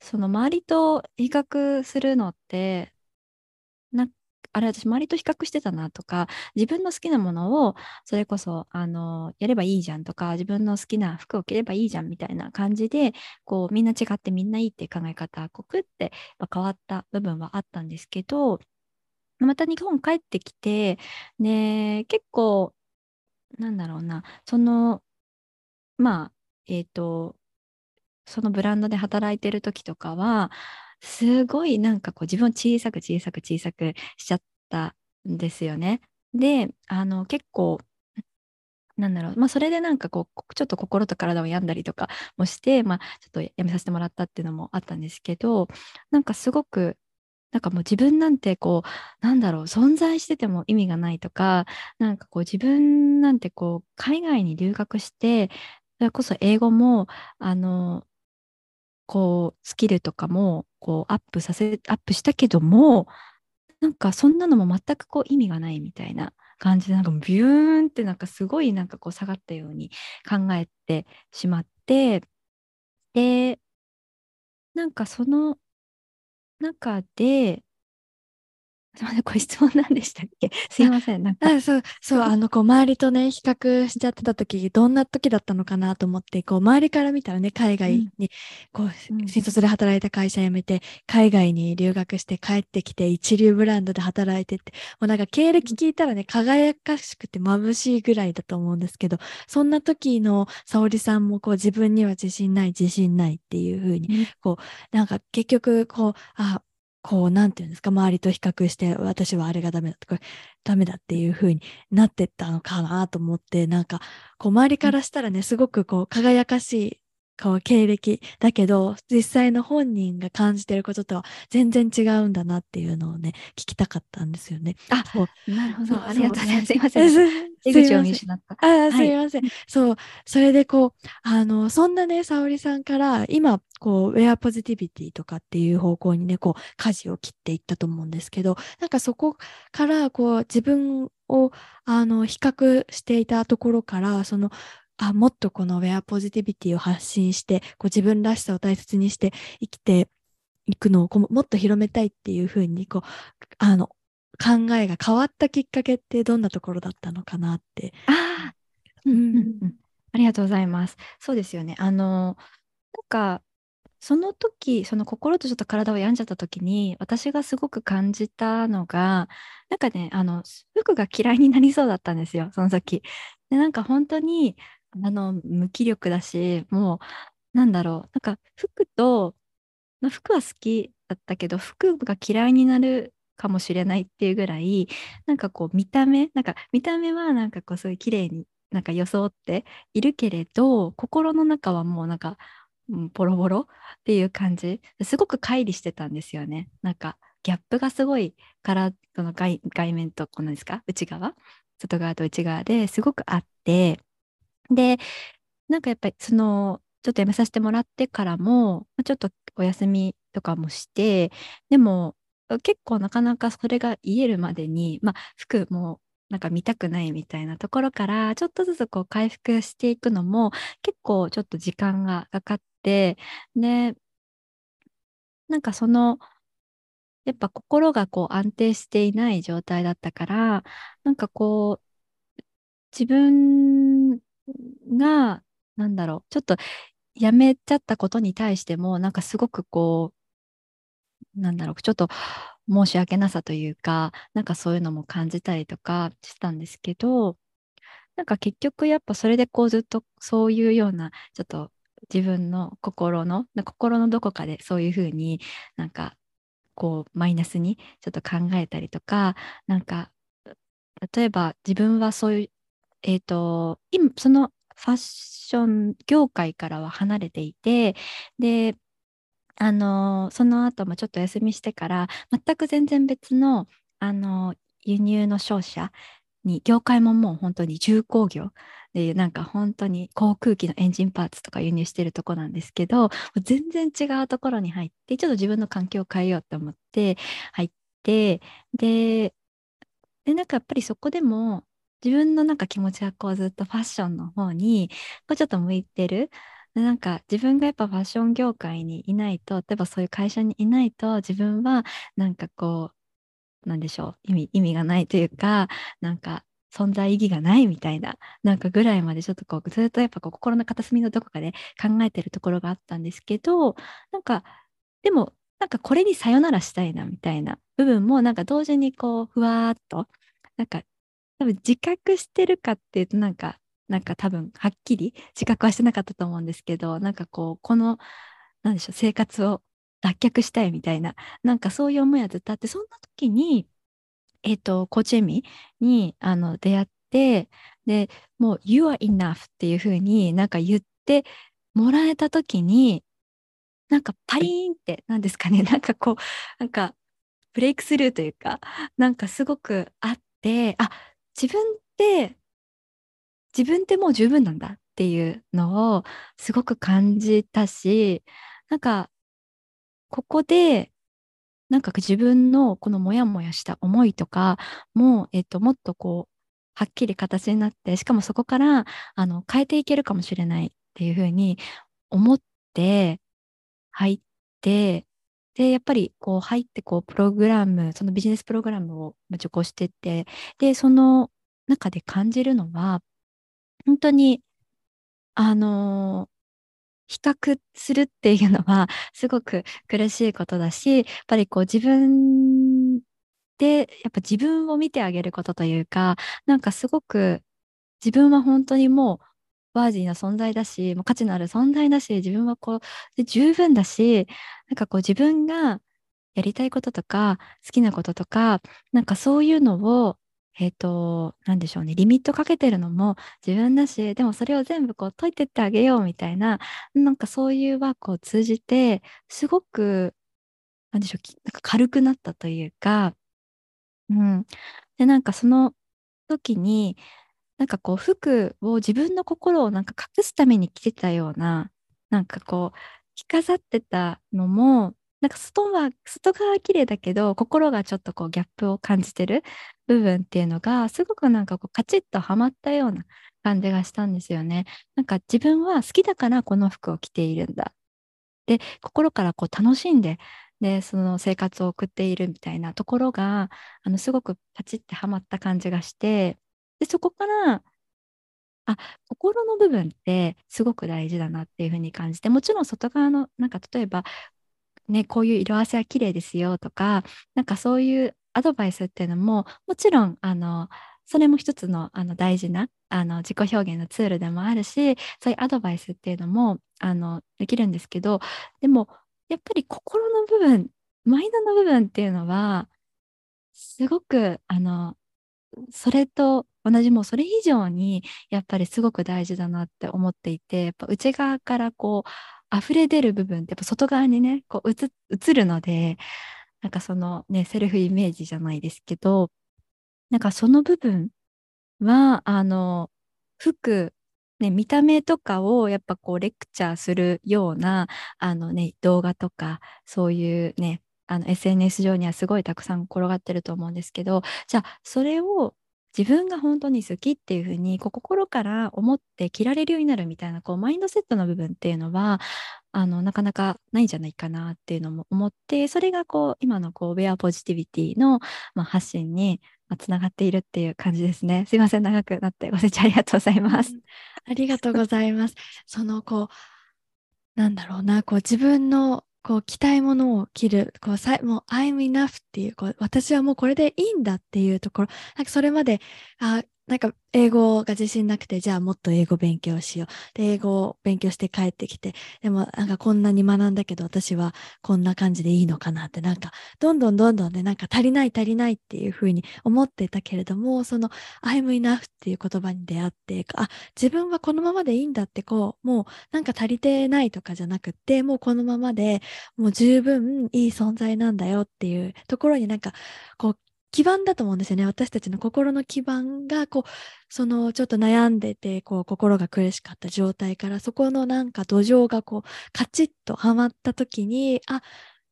その周りと比較するのって、あれ私周りと比較してたなとか自分の好きなものをそれこそあのやればいいじゃんとか自分の好きな服を着ればいいじゃんみたいな感じでこうみんな違ってみんないいっていう考え方こくって変わった部分はあったんですけどまた日本帰ってきてね結構なんだろうなそのまあえっ、とそのブランドで働いてる時とかはすごいなんかこう自分を小さく小さく小さくしちゃったんですよね。で、あの結構、なんだろう、まあそれでなんかこう、ちょっと心と体を病んだりとかもして、まあちょっとやめさせてもらったっていうのもあったんですけど、なんかすごく、なんかもう自分なんてこう、なんだろう、存在してても意味がないとか、なんかこう自分なんてこう、海外に留学して、それこそ英語も、あの、こう、スキルとかも、こう、アップさせ、アップしたけども、なんかそんなのも全くこう意味がないみたいな感じで、なんかビューンってなんかすごいなんかこう下がったように考えてしまって、で、なんかその中で、すみません、これ質問なんでしたっけ？すいません、なんか。あそう、そう、あの、こう、周りとね、比較しちゃってた時、どんな時だったのかなと思って、こう、周りから見たらね、海外に、こう、うん。新卒で働いた会社辞めて、海外に留学して帰ってきて、一流ブランドで働いてって、もうなんか経歴聞いたらね、輝かしくて眩しいぐらいだと思うんですけど、そんな時の沙織さんも、こう、自分には自信ない、自信ないっていう風に、こう、なんか結局、こう、あ、こう、なんていうんですか、周りと比較して、私はあれがダメだとか、ダメだっていう風になってったのかなと思って、なんか、こう、周りからしたらね、すごくこう、輝かしい、こう、経歴だけど、実際の本人が感じてることとは全然違うんだなっていうのをね、聞きたかったんですよね。あなるほど。ありがとうございます。すいまえせん。す出口を見失った。ああ、すはいみません。そう。それでこう、あの、そんなね、沙織さんから、今、こう、ウェアポジティビティとかっていう方向にね、こう、舵を切っていったと思うんですけど、なんかそこから、こう、自分を、あの、比較していたところから、その、あ、もっとこのウェアポジティビティを発信して、こう、自分らしさを大切にして生きていくのをこうもっと広めたいっていうふうにこうあの考えが変わったきっかけってどんなところだったのかなって。ああ、うん。ありがとうございます。そうですよね。あの、なんか、その時、その心とちょっと体を病んじゃった時に、私がすごく感じたのが、なんかね、あの、服が嫌いになりそうだったんですよ、その時。で、なんか本当に、あの、無気力だし、もう、なんだろう、なんか服と、まあ服は好きだったけど、服が嫌いになるかもしれないっていうぐらい、なんかこう見た目、なんか見た目はなんかこうすごい綺麗になんか装っているけれど、心の中はもうなんか、ボロボロっていう感じ。すごく乖離してたんですよね。なんかギャップがすごいから、その外外面とこのですか？内側？外側と内側ですごくあって、で、なんかやっぱりその、ちょっと辞めさせてもらってからも、ちょっとお休みとかもして、でも結構なかなかそれが癒えるまでに、まあ服もなんか見たくないみたいなところから、ちょっとずつこう回復していくのも結構ちょっと時間がかかって、で、なんかその、やっぱ心がこう安定していない状態だったから、なんかこう、自分が、なんだろう、ちょっとやめちゃったことに対しても、なんかすごくこう、なんだろう、ちょっと申し訳なさというか、なんかそういうのも感じたりとかしたんですけど、なんか結局やっぱそれでこうずっとそういうような、ちょっと自分の心の、心のどこかでそういうふうになんかこうマイナスにちょっと考えたりとか、なんか例えば自分はそういう、えっと、今、そのファッション業界からは離れていて、で、あのその後もちょっと休みしてから、全く全然別の、あの輸入の商社に、業界ももう本当に重工業っていう、なんか本当に航空機のエンジンパーツとか輸入してるとこなんですけど、全然違うところに入って、ちょっと自分の環境を変えようと思って入って、で、で、なんかやっぱりそこでも、自分のなんか気持ちがこうずっとファッションの方に、こうちょっと向いてる。なんか自分がやっぱファッション業界にいないと、例えばそういう会社にいないと、自分はなんかこう、なんでしょう、意味、意味がないというか、なんか存在意義がないみたいな、なんかぐらいまでちょっとこう、ずっとやっぱこう心の片隅のどこかで考えてるところがあったんですけど、なんか、でも、なんかこれにさよならしたいなみたいな部分も、なんか同時にこう、ふわーっと、なんか多分自覚してるかっていうとなんか、なんか多分はっきり自覚はしてなかったと思うんですけど、なんかこう、この、なんでしょう、生活を脱却したいみたいな、なんかそういう思いはずっとあって、そんな時に、えっ、と、コーチエミにあの出会って、で、もう You are enough っていう風になんか言ってもらえた時に、なんかパリーンって、なんですかね、なんかこう、なんかブレイクスルーというか、なんかすごくあって、あ、自分って、自分ってもう十分なんだっていうのをすごく感じたし、なんか、ここで、なんか自分のこのモヤモヤした思いとかも、えっと、もっとこう、はっきり形になって、しかもそこから、あの、変えていけるかもしれないっていうふうに思って、入って、で、やっぱりこう入ってこうプログラム、そのビジネスプログラムを受講してって、で、その中で感じるのは、本当に、あの比較するっていうのは すごく苦しいことだし、やっぱりこう自分で、やっぱ自分を見てあげることというか、なんかすごく自分は本当にもうワージーな存在だし、もう価値のある存在だし、自分はこう、で十分だし、なんかこう自分がやりたいこととか、好きなこととか、なんかそういうのを、えっ、と、なんでしょうね、リミットかけてるのも自分だし、でもそれを全部こう解いてってあげようみたいな、なんかそういうワークを通じて、すごく、なんでしょう、なんか軽くなったというか、うん。で、なんかその時に、なんかこう服を自分の心をなんか隠すために着てたような、なんかこう、着飾ってたのも、なんか外は、外側は綺麗だけど、心がちょっとこうギャップを感じてる部分っていうのが、すごくなんかこうカチッとはまったような感じがしたんですよね。なんか自分は好きだからこの服を着ているんだ。で、心からこう楽しんででその生活を送っているみたいなところがあのすごくパチッてはまった感じがしてでそこからあ心の部分ってすごく大事だなっていうふうに感じてもちろん外側のなんか例えばねこういう色あせは綺麗ですよとかなんかそういうアドバイスっていうのももちろんあのそれも一つのあの大事なあの自己表現のツールでもあるしそういうアドバイスっていうのもあのできるんですけどでもやっぱり心の部分マインドの部分っていうのはすごくあのそれと同じもうそれ以上にやっぱりすごく大事だなって思っていてやっぱ内側からこう溢れ出る部分ってやっぱ外側にねこう映るのでなんかそのねセルフイメージじゃないですけどなんかその部分はあの服ね、見た目とかをやっぱこうレクチャーするようなあの、ね、動画とかそういうねあの SNS 上にはすごいたくさん転がってると思うんですけどじゃあそれを自分が本当に好きっていうふうにこう心から思って着られるようになるみたいなこうマインドセットの部分っていうのはあのなかなかないんじゃないかなっていうのも思ってそれがこう今のこうウェアポジティビティの、まあ、発信につながっているっていう感じですね。すいません、長くなってご清聴ありがとうございます。ありがとうございます。そのこう、なんだろうな、こう自分のこう着たいものを着る、こうさもう I'm enough っていうこう、私はもうこれでいいんだっていうところ、なんかそれまで、あなんか英語が自信なくて、じゃあもっと英語勉強しよう。で、英語を勉強して帰ってきて、でもなんかこんなに学んだけど私はこんな感じでいいのかなって、なんかどんどんどんどんね、なんか足りない足りないっていうふうに思ってたけれども、その I'm enough っていう言葉に出会って、あ、自分はこのままでいいんだってこう、もうなんか足りてないとかじゃなくって、もうこのままでもう十分いい存在なんだよっていうところになんかこう基盤だと思うんですよね。私たちの心の基盤が、こう、そのちょっと悩んでて、こう、心が苦しかった状態から、そこのなんか土壌がこう、カチッとはまった時に、あ、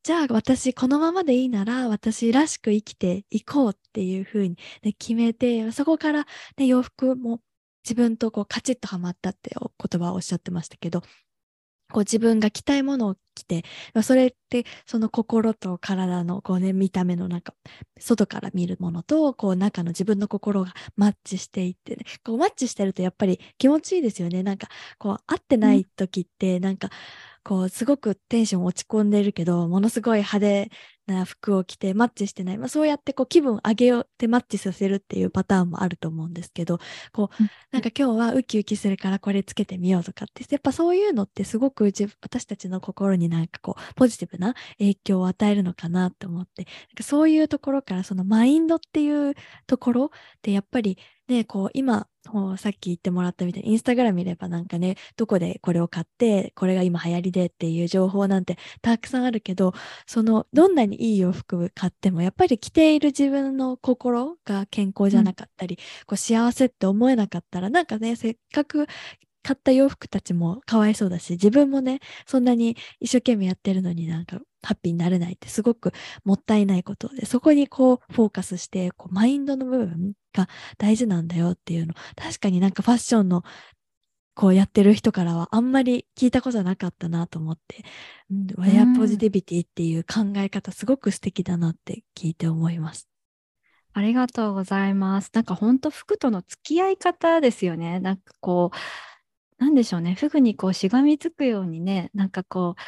じゃあ私このままでいいなら私らしく生きていこうっていうふうに、ね、決めて、そこから、ね、洋服も自分とこうカチッとはまったって言葉をおっしゃってましたけど、こう自分が着たいものを着て、それってその心と体のこうね、見た目のなんか、外から見るものと、こう中の自分の心がマッチしていってね、こうマッチしてるとやっぱり気持ちいいですよね。なんか、こう合ってない時って、なんか、こうすごくテンション落ち込んでるけど、ものすごい派手な服を着てマッチしてない。まあ、そうやってこう気分上げようってマッチさせるっていうパターンもあると思うんですけど、こう、なんか今日はウキウキするからこれつけてみようとかって、やっぱそういうのってすごく私たちの心になんかこう、ポジティブな影響を与えるのかなと思って、なんかそういうところからそのマインドっていうところってやっぱりね、こう今さっき言ってもらったみたいにインスタグラム見ればなんかねどこでこれを買ってこれが今流行りでっていう情報なんてたくさんあるけどそのどんなにいい洋服買ってもやっぱり着ている自分の心が健康じゃなかったり、うん、こう幸せって思えなかったらなんかねせっかく買った洋服たちもかわいそうだし自分もねそんなに一生懸命やってるのになんかハッピーになれないってすごくもったいないことでそこにこうフォーカスしてこうマインドの部分が大事なんだよっていうの確かになんかファッションのこうやってる人からはあんまり聞いたことなかったなと思って、うん、ワイヤーポジティビティっていう考え方すごく素敵だなって聞いて思います。ありがとうございます。なんか本当服との付き合い方ですよね。なんかこう、なんでしょうね。服にこうしがみつくようにね、なんかこう、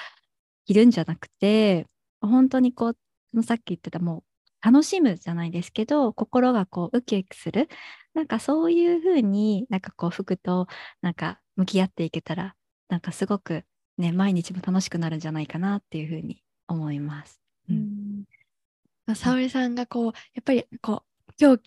いるんじゃなくて、本当にこう、さっき言ってたもう楽しむじゃないですけど心がこうウキウキするなんかそういうふうになんかこう服となんか向き合っていけたらなんかすごくね毎日も楽しくなるんじゃないかなっていうふうに思います。うん、沙織さんがこうやっぱりこう今日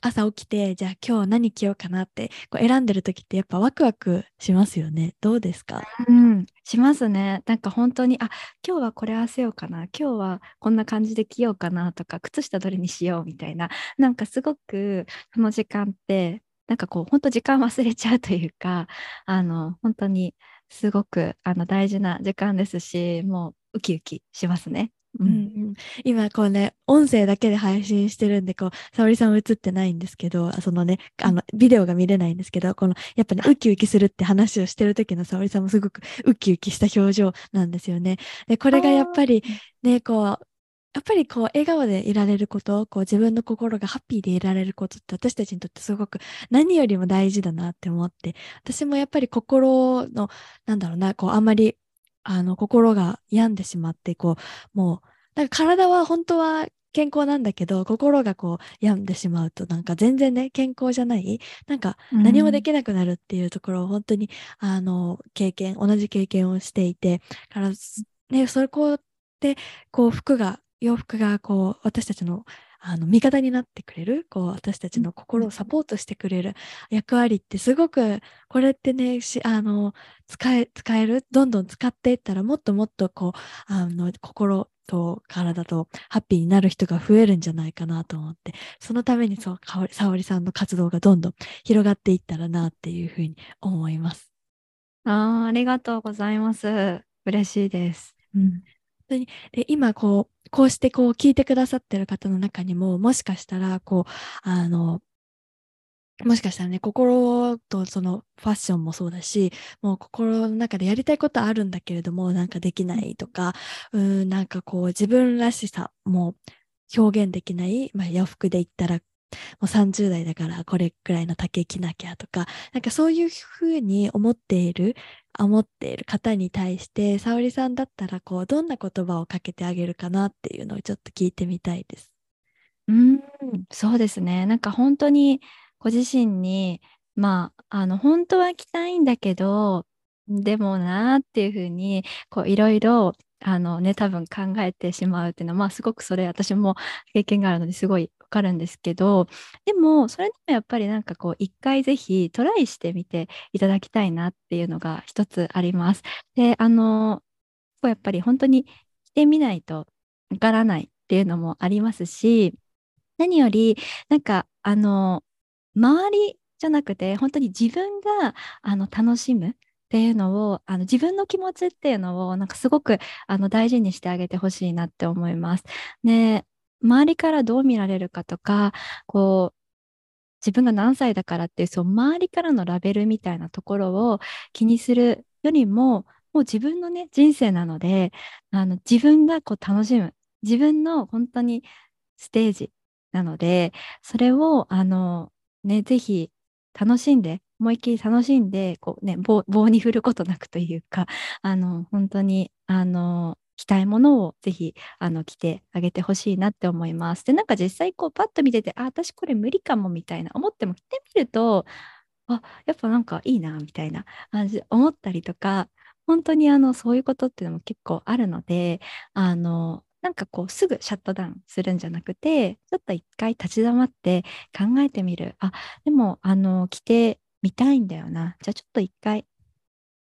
朝起きてじゃあ今日何着ようかなってこう選んでる時ってやっぱワクワクしますよね。どうですか？うんしますね。なんか本当にあ今日はこれ合わせようかな。今日はこんな感じで着ようかなとか靴下どれにしようみたいな。なんかすごくその時間ってなんかこう本当時間忘れちゃうというかあの本当にすごくあの大事な時間ですしもうウキウキしますね。うん。うんうん、今こうね音声だけで配信してるんでこう沙織さん映ってないんですけどそのねあのビデオが見れないんですけどこのやっぱねウキウキするって話をしてる時の沙織さんもすごくウキウキした表情なんですよね。でこれがやっぱりねこうやっぱりこう笑顔でいられることこう自分の心がハッピーでいられることって私たちにとってすごく何よりも大事だなって思って私もやっぱり心のなんだろうなこうあんまりあの心が病んでしまってこうもうなんか体は本当は健康なんだけど心がこう病んでしまうとなんか全然ね健康じゃないなんか何もできなくなるっていうところを本当にあの経験同じ経験をしていてからねそこでこう服が洋服がこう私たちのあの味方になってくれるこう私たちの心をサポートしてくれる役割ってすごくこれってねしあの使え使えるどんどん使っていったらもっともっとこうあの心と体とハッピーになる人が増えるんじゃないかなと思ってそのためにそうかおり沙織さんの活動がどんどん広がっていったらなっていうふうに思います。あーありがとうございます。嬉しいです。うん、本当にで今こうこうしてこう聞いてくださってる方の中にももしかしたらこうあのもしかしたらね心とそのファッションもそうだしもう心の中でやりたいことあるんだけれどもなんかできないとかうんなんかこう自分らしさも表現できない、まあ、洋服で言ったらもう30代だからこれくらいの丈着なきゃとかなんかそういうふうに思っている思っている方に対して沙織さんだったらこうどんな言葉をかけてあげるかなっていうのをちょっと聞いてみたいです。うん、そうですね。なんか本当にご自身に、まあ、あの、本当は着たいんだけど、でもなーっていうふうに、こう、いろいろ、あのね、多分考えてしまうっていうのは、まあ、すごくそれ、私も経験があるのですごいかるんですけど、でも、それでもやっぱりなんかこう、一回ぜひトライしてみていただきたいなっていうのが一つあります。で、あの、やっぱり本当に着てみないとわからないっていうのもありますし、何より、なんか、あの、周りじゃなくて、本当に自分があの楽しむっていうのを、あの自分の気持ちっていうのを、なんかすごくあの大事にしてあげてほしいなって思います。ね、周りからどう見られるかとか、こう、自分が何歳だからっていう、そう、周りからのラベルみたいなところを気にするよりも、もう自分のね、人生なので、あの自分がこう楽しむ、自分の本当にステージなので、それを、あの、ね、ぜひ楽しんで、思いっきり楽しんで、こうね、棒棒に振ることなくというか、あの、本当に、あの、着たいものをぜひ、あの、着てあげてほしいなって思います。で、なんか実際、こう、パッと見てて、あ、私これ無理かもみたいな思っても着てみると、あ、やっぱなんかいいな、みたいな感じ、思ったりとか、本当にあの、そういうことっていうのも結構あるので、あの、なんかこうすぐシャットダウンするんじゃなくて、ちょっと一回立ち止まって考えてみる。あ、でも、あの、着てみたいんだよな。じゃあちょっと一回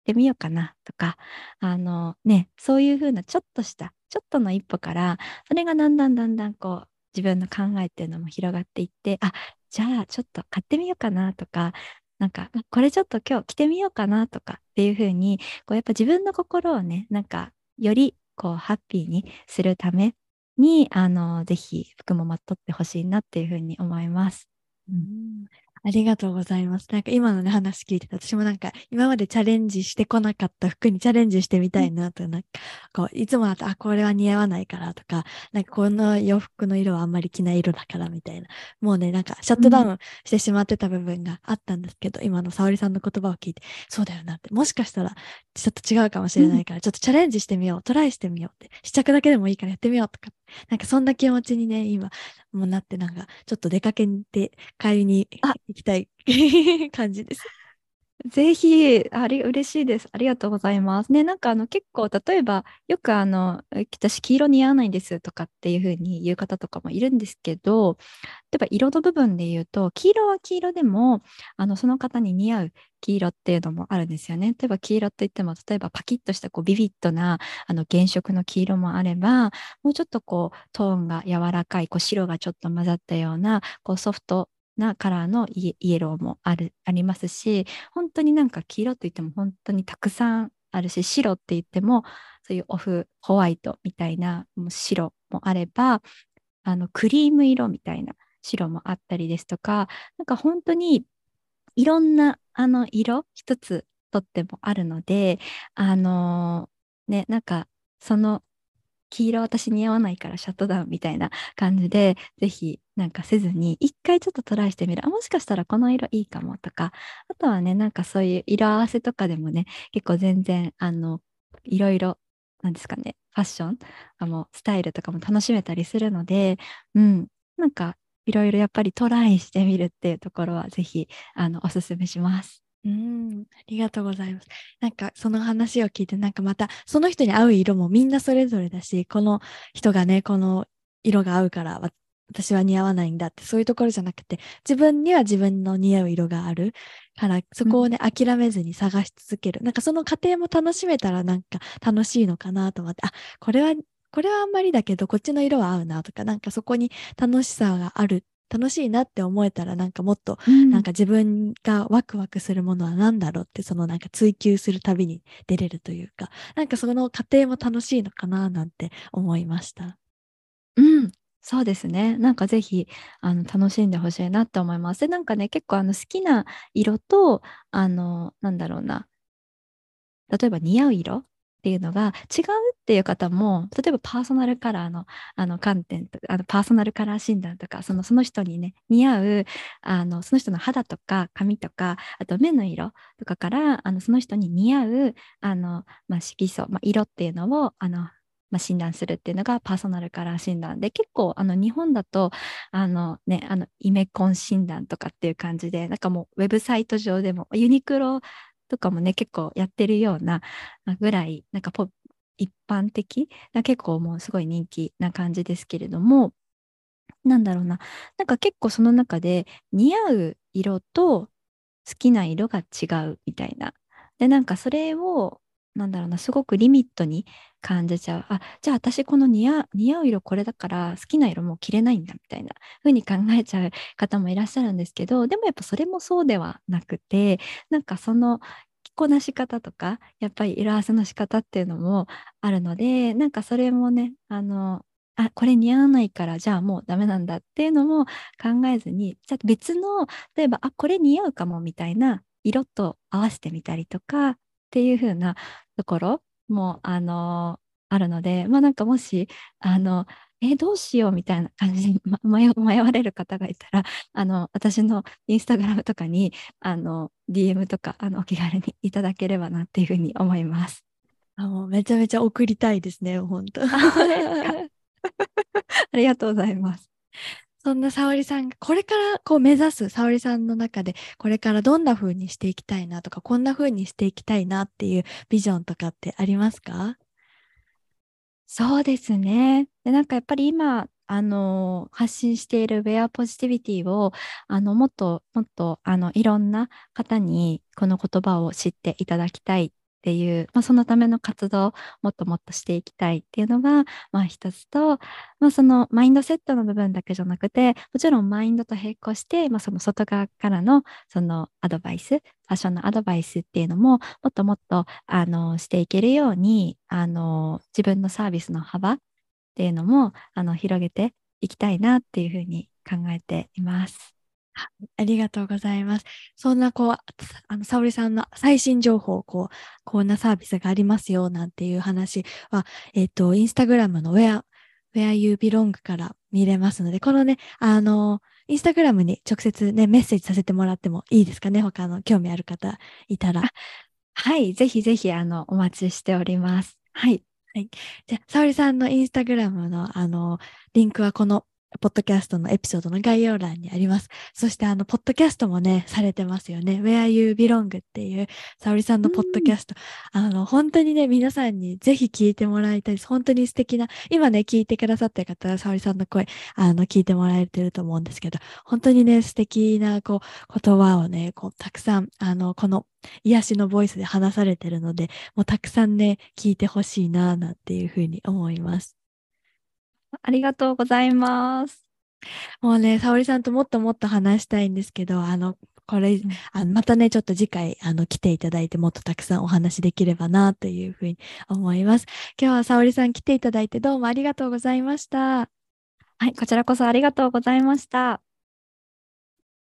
着てみようかなとか、あのね、そういうふうなちょっとした、ちょっとの一歩から、それがだんだんだんだんこう、自分の考えっていうのも広がっていって、あ、じゃあちょっと買ってみようかなとか、なんか、これちょっと今日着てみようかなとかっていうふうに、こうやっぱ自分の心をね、なんか、よりこうハッピーにするために、あの、ぜひ服もまとってほしいなっていうふうに思います。うんありがとうございます。なんか今のね話聞いてて私もなんか今までチャレンジしてこなかった服にチャレンジしてみたいなと、なんかこういつもだとあこれは似合わないからとかなんかこの洋服の色はあんまり着ない色だからみたいな。もうねなんかシャットダウンしてしまってた部分があったんですけど、今の沙織さんの言葉を聞いてそうだよなって。もしかしたらちょっと違うかもしれないから、ちょっとチャレンジしてみようトライしてみようって。試着だけでもいいからやってみようとか。なんかそんな気持ちにね今もうなってなんかちょっと出かけて買いに行きたい感じです。ぜひ、あり、嬉しいです。ありがとうございます。ね、なんかあの結構、例えば、よくあの、私黄色似合わないんですとかっていうふうに言う方とかもいるんですけど、例えば色の部分で言うと、黄色は黄色でも、あの、その方に似合う黄色っていうのもあるんですよね。例えば黄色って言っても、例えばパキッとしたこうビビッドなあの原色の黄色もあれば、もうちょっとこうトーンが柔らかい、こう白がちょっと混ざったような、こうソフトなカラーのイエローもあるありますし、本当になんか黄色といっても本当にたくさんあるし白って言ってもそういうオフホワイトみたいなもう白もあればあのクリーム色みたいな白もあったりですとかなんか本当にいろんなあの色一つとってもあるのであのー、ねなんかその黄色私似合わないからシャットダウンみたいな感じで、ぜひなんかせずに、一回ちょっとトライしてみる。あ、もしかしたらこの色いいかもとか、あとはね、なんかそういう色合わせとかでもね、結構全然、あの、いろいろ、なんですかね、ファッション、あの、スタイルとかも楽しめたりするので、うん、なんかいろいろやっぱりトライしてみるっていうところは、ぜひ、あの、おすすめします。うん、ありがとうございます。なんかその話を聞いて、なんかまたその人に合う色もみんなそれぞれだし、この人がね、この色が合うから私は似合わないんだって、そういうところじゃなくて、自分には自分の似合う色があるから、そこをね、うん、諦めずに探し続ける。なんかその過程も楽しめたらなんか楽しいのかなと思って、あ、これは、これはあんまりだけど、こっちの色は合うなとか、なんかそこに楽しさがある楽しいなって思えたらなんかもっと、なんか自分がワクワクするものは何だろうってそのなんか追求するたびに出れるというかなんかその過程も楽しいのかななんて思いました。うんそうですね。なんかぜひあの楽しんでほしいなって思います。で、なんかね、結構あの好きな色と、あの、なんだろうな、例えば似合う色っていうのが違うっていう方も例えばパーソナルカラーのあの観点とあのパーソナルカラー診断とかそのその人にね似合うあのその人の肌とか髪とかあと目の色とかからあのその人に似合うあの、まあ、色素、まあ、色っていうのをあのまあ、診断するっていうのがパーソナルカラー診断で結構あの日本だとあのねあのイメコン診断とかっていう感じでなんかもうウェブサイト上でもユニクロとかもね、結構やってるようなぐらい、なんかポ一般的？な結構もうすごい人気な感じですけれども、なんだろうな、なんか結構その中で似合う色と好きな色が違うみたいな。で、なんかそれをなんだろうな、すごくリミットに感じちゃう。あ、じゃあ私この似合う色これだから好きな色もう着れないんだみたいな風に考えちゃう方もいらっしゃるんですけど、でもやっぱそれもそうではなくて、なんかその着こなし方とか、やっぱり色合わせの仕方っていうのもあるので、なんかそれもね、あの、あ、これ似合わないからじゃあもうダメなんだっていうのも考えずに、じゃあ別の、例えば、あ、これ似合うかもみたいな色と合わせてみたりとかっていう風なところも、あのあるので、まあなんかもし、あの、え、どうしようみたいな感じに 迷迷われる方がいたら、あの、私のインスタグラムとかに、あの、DM とか、あの、お気軽にいただければなっていうふうに思います。あもうめちゃめちゃ送りたいですね、本当。あ りがとうございます。そんな沙織さんがこれからこう目指す沙織さんの中でこれからどんな風にしていきたいなとかこんな風にしていきたいなっていうビジョンとかってありますか？そうですね。でなんかやっぱり今あの発信しているウェアポジティビティをあのもっともっとあのいろんな方にこの言葉を知っていただきたいっていう、まあ、そのための活動をもっともっとしていきたいっていうのが、まあ、一つと、まあ、そのマインドセットの部分だけじゃなくてもちろんマインドと並行して、まあ、その外側からのそのアドバイスファッションのアドバイスっていうのももっともっとあのしていけるようにあの自分のサービスの幅っていうのもあの広げていきたいなっていうふうに考えています。ありがとうございます。そんな、こう、あの、沙織さんの最新情報、こう、こんなサービスがありますよ、なんていう話は、えっ、ー、と、インスタグラムの Where, Where You Belong から見れますので、このね、あの、インスタグラムに直接ね、メッセージさせてもらってもいいですかね、他の興味ある方いたら。はい、ぜひぜひ、あの、お待ちしております。はい。はい。じゃあ、沙織さんのインスタグラムの、あの、リンクはこのポッドキャストのエピソードの概要欄にあります。そしてあの、ポッドキャストもね、されてますよね。Where You Belong っていう、沙織さんのポッドキャスト。あの、本当にね、皆さんにぜひ聞いてもらいたいです。本当に素敵な、今ね、聞いてくださった方は、沙織さんの声、あの、聞いてもらえてると思うんですけど、本当にね、素敵な、こう、言葉をね、こう、たくさん、あの、この、癒しのボイスで話されてるので、もうたくさんね、聞いてほしいな、なんていうふうに思います。ありがとうございます。もうね、沙織さんともっともっと話したいんですけど、あの、これ、んあまたねちょっと次回あの来ていただいてもっとたくさんお話できればなというふうに思います。今日は沙織さん来ていただいてどうもありがとうございました。はい、こちらこそありがとうございました。